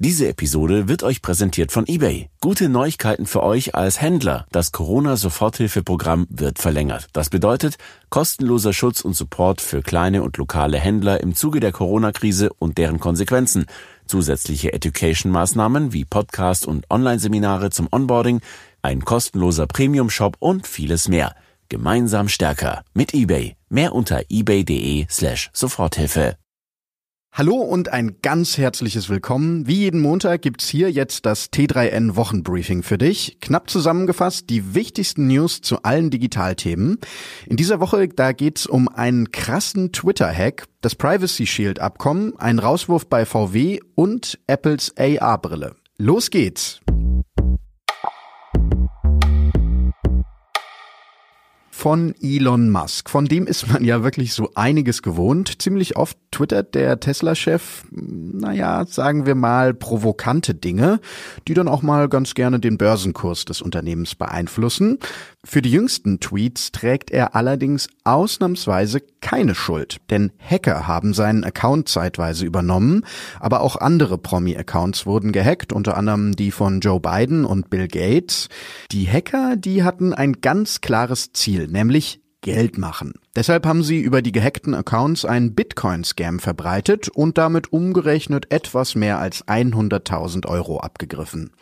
Diese Episode wird euch präsentiert von eBay. Gute Neuigkeiten für euch als Händler. Das Corona-Soforthilfeprogramm wird verlängert. Das bedeutet kostenloser Schutz und Support für kleine und lokale Händler im Zuge der Corona-Krise und deren Konsequenzen. Zusätzliche Education-Maßnahmen wie Podcast und Online-Seminare zum Onboarding, ein kostenloser Premium-Shop und vieles mehr. Gemeinsam stärker mit eBay. Mehr unter ebay.de slash Soforthilfe. Hallo und ein ganz herzliches Willkommen. Wie jeden Montag gibt's hier jetzt das T3N Wochenbriefing für dich. Knapp zusammengefasst die wichtigsten News zu allen Digitalthemen. In dieser Woche, da geht's um einen krassen Twitter-Hack, das Privacy Shield Abkommen, einen Rauswurf bei VW und Apples AR-Brille. Los geht's! Von Elon Musk. Von dem ist man ja wirklich so einiges gewohnt. Ziemlich oft twittert der Tesla-Chef, naja, sagen wir mal, provokante Dinge, die dann auch mal ganz gerne den Börsenkurs des Unternehmens beeinflussen. Für die jüngsten Tweets trägt er allerdings ausnahmsweise keine Schuld, denn Hacker haben seinen Account zeitweise übernommen, aber auch andere Promi-Accounts wurden gehackt, unter anderem die von Joe Biden und Bill Gates. Die Hacker, die hatten ein ganz klares Ziel, nämlich Geld machen. Deshalb haben sie über die gehackten Accounts einen Bitcoin-Scam verbreitet und damit umgerechnet etwas mehr als 100.000 Euro abgegriffen.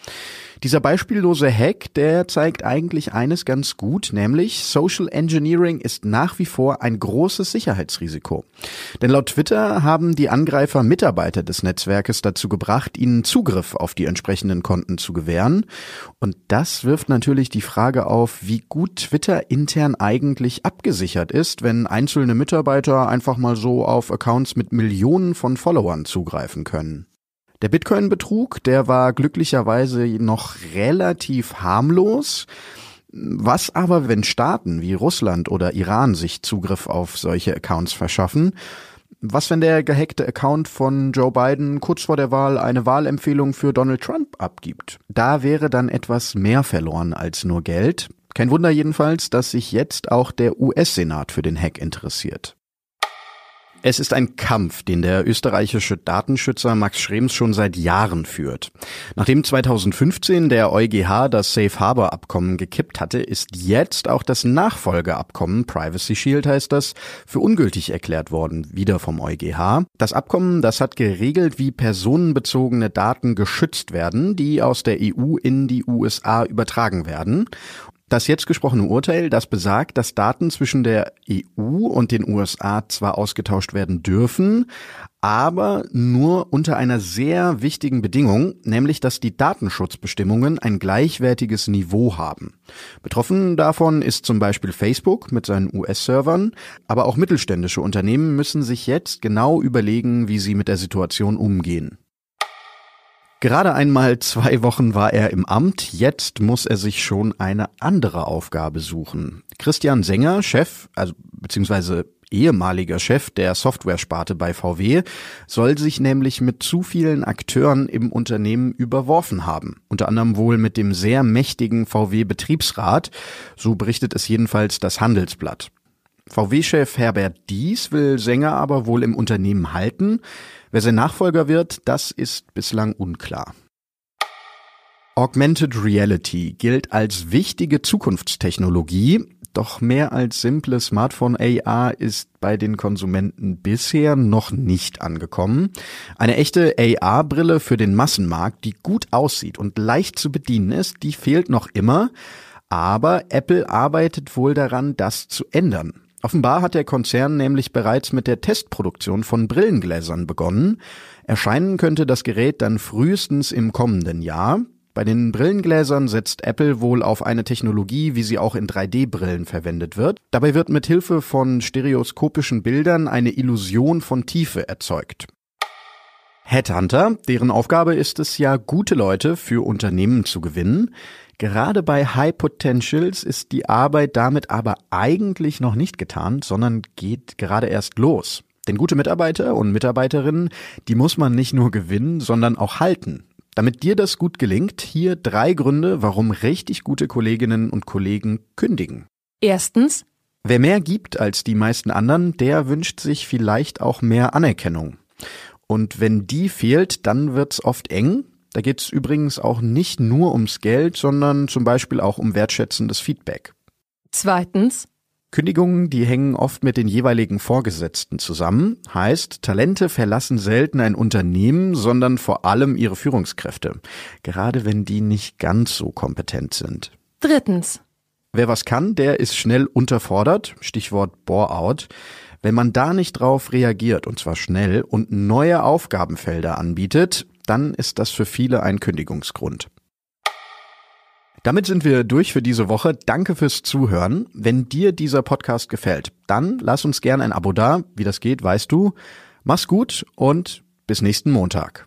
Dieser beispiellose Hack, der zeigt eigentlich eines ganz gut, nämlich Social Engineering ist nach wie vor ein großes Sicherheitsrisiko. Denn laut Twitter haben die Angreifer Mitarbeiter des Netzwerkes dazu gebracht, ihnen Zugriff auf die entsprechenden Konten zu gewähren. Und das wirft natürlich die Frage auf, wie gut Twitter intern eigentlich abgesichert ist, wenn einzelne Mitarbeiter einfach mal so auf Accounts mit Millionen von Followern zugreifen können. Der Bitcoin-Betrug, der war glücklicherweise noch relativ harmlos. Was aber, wenn Staaten wie Russland oder Iran sich Zugriff auf solche Accounts verschaffen? Was, wenn der gehackte Account von Joe Biden kurz vor der Wahl eine Wahlempfehlung für Donald Trump abgibt? Da wäre dann etwas mehr verloren als nur Geld. Kein Wunder jedenfalls, dass sich jetzt auch der US-Senat für den Hack interessiert. Es ist ein Kampf, den der österreichische Datenschützer Max Schrems schon seit Jahren führt. Nachdem 2015 der EuGH das Safe Harbor Abkommen gekippt hatte, ist jetzt auch das Nachfolgeabkommen Privacy Shield heißt das für ungültig erklärt worden, wieder vom EuGH. Das Abkommen, das hat geregelt, wie personenbezogene Daten geschützt werden, die aus der EU in die USA übertragen werden. Das jetzt gesprochene Urteil, das besagt, dass Daten zwischen der EU und den USA zwar ausgetauscht werden dürfen, aber nur unter einer sehr wichtigen Bedingung, nämlich dass die Datenschutzbestimmungen ein gleichwertiges Niveau haben. Betroffen davon ist zum Beispiel Facebook mit seinen US-Servern, aber auch mittelständische Unternehmen müssen sich jetzt genau überlegen, wie sie mit der Situation umgehen. Gerade einmal zwei Wochen war er im Amt, jetzt muss er sich schon eine andere Aufgabe suchen. Christian Sänger, Chef, also beziehungsweise ehemaliger Chef der Software-Sparte bei VW, soll sich nämlich mit zu vielen Akteuren im Unternehmen überworfen haben. Unter anderem wohl mit dem sehr mächtigen VW-Betriebsrat, so berichtet es jedenfalls das Handelsblatt. VW-Chef Herbert Dies will Sänger aber wohl im Unternehmen halten. Wer sein Nachfolger wird, das ist bislang unklar. Augmented Reality gilt als wichtige Zukunftstechnologie, doch mehr als simple Smartphone AR ist bei den Konsumenten bisher noch nicht angekommen. Eine echte AR-Brille für den Massenmarkt, die gut aussieht und leicht zu bedienen ist, die fehlt noch immer. Aber Apple arbeitet wohl daran, das zu ändern. Offenbar hat der Konzern nämlich bereits mit der Testproduktion von Brillengläsern begonnen. Erscheinen könnte das Gerät dann frühestens im kommenden Jahr. Bei den Brillengläsern setzt Apple wohl auf eine Technologie, wie sie auch in 3D-Brillen verwendet wird. Dabei wird mit Hilfe von stereoskopischen Bildern eine Illusion von Tiefe erzeugt. Headhunter, deren Aufgabe ist es ja, gute Leute für Unternehmen zu gewinnen. Gerade bei High Potentials ist die Arbeit damit aber eigentlich noch nicht getan, sondern geht gerade erst los. Denn gute Mitarbeiter und Mitarbeiterinnen, die muss man nicht nur gewinnen, sondern auch halten. Damit dir das gut gelingt, hier drei Gründe, warum richtig gute Kolleginnen und Kollegen kündigen. Erstens. Wer mehr gibt als die meisten anderen, der wünscht sich vielleicht auch mehr Anerkennung. Und wenn die fehlt, dann wird's oft eng. Da geht's übrigens auch nicht nur ums Geld, sondern zum Beispiel auch um wertschätzendes Feedback. Zweitens. Kündigungen, die hängen oft mit den jeweiligen Vorgesetzten zusammen. Heißt, Talente verlassen selten ein Unternehmen, sondern vor allem ihre Führungskräfte. Gerade wenn die nicht ganz so kompetent sind. Drittens. Wer was kann, der ist schnell unterfordert. Stichwort Bore-out. Wenn man da nicht drauf reagiert, und zwar schnell, und neue Aufgabenfelder anbietet, dann ist das für viele ein Kündigungsgrund. Damit sind wir durch für diese Woche. Danke fürs Zuhören. Wenn dir dieser Podcast gefällt, dann lass uns gerne ein Abo da. Wie das geht, weißt du. Mach's gut und bis nächsten Montag.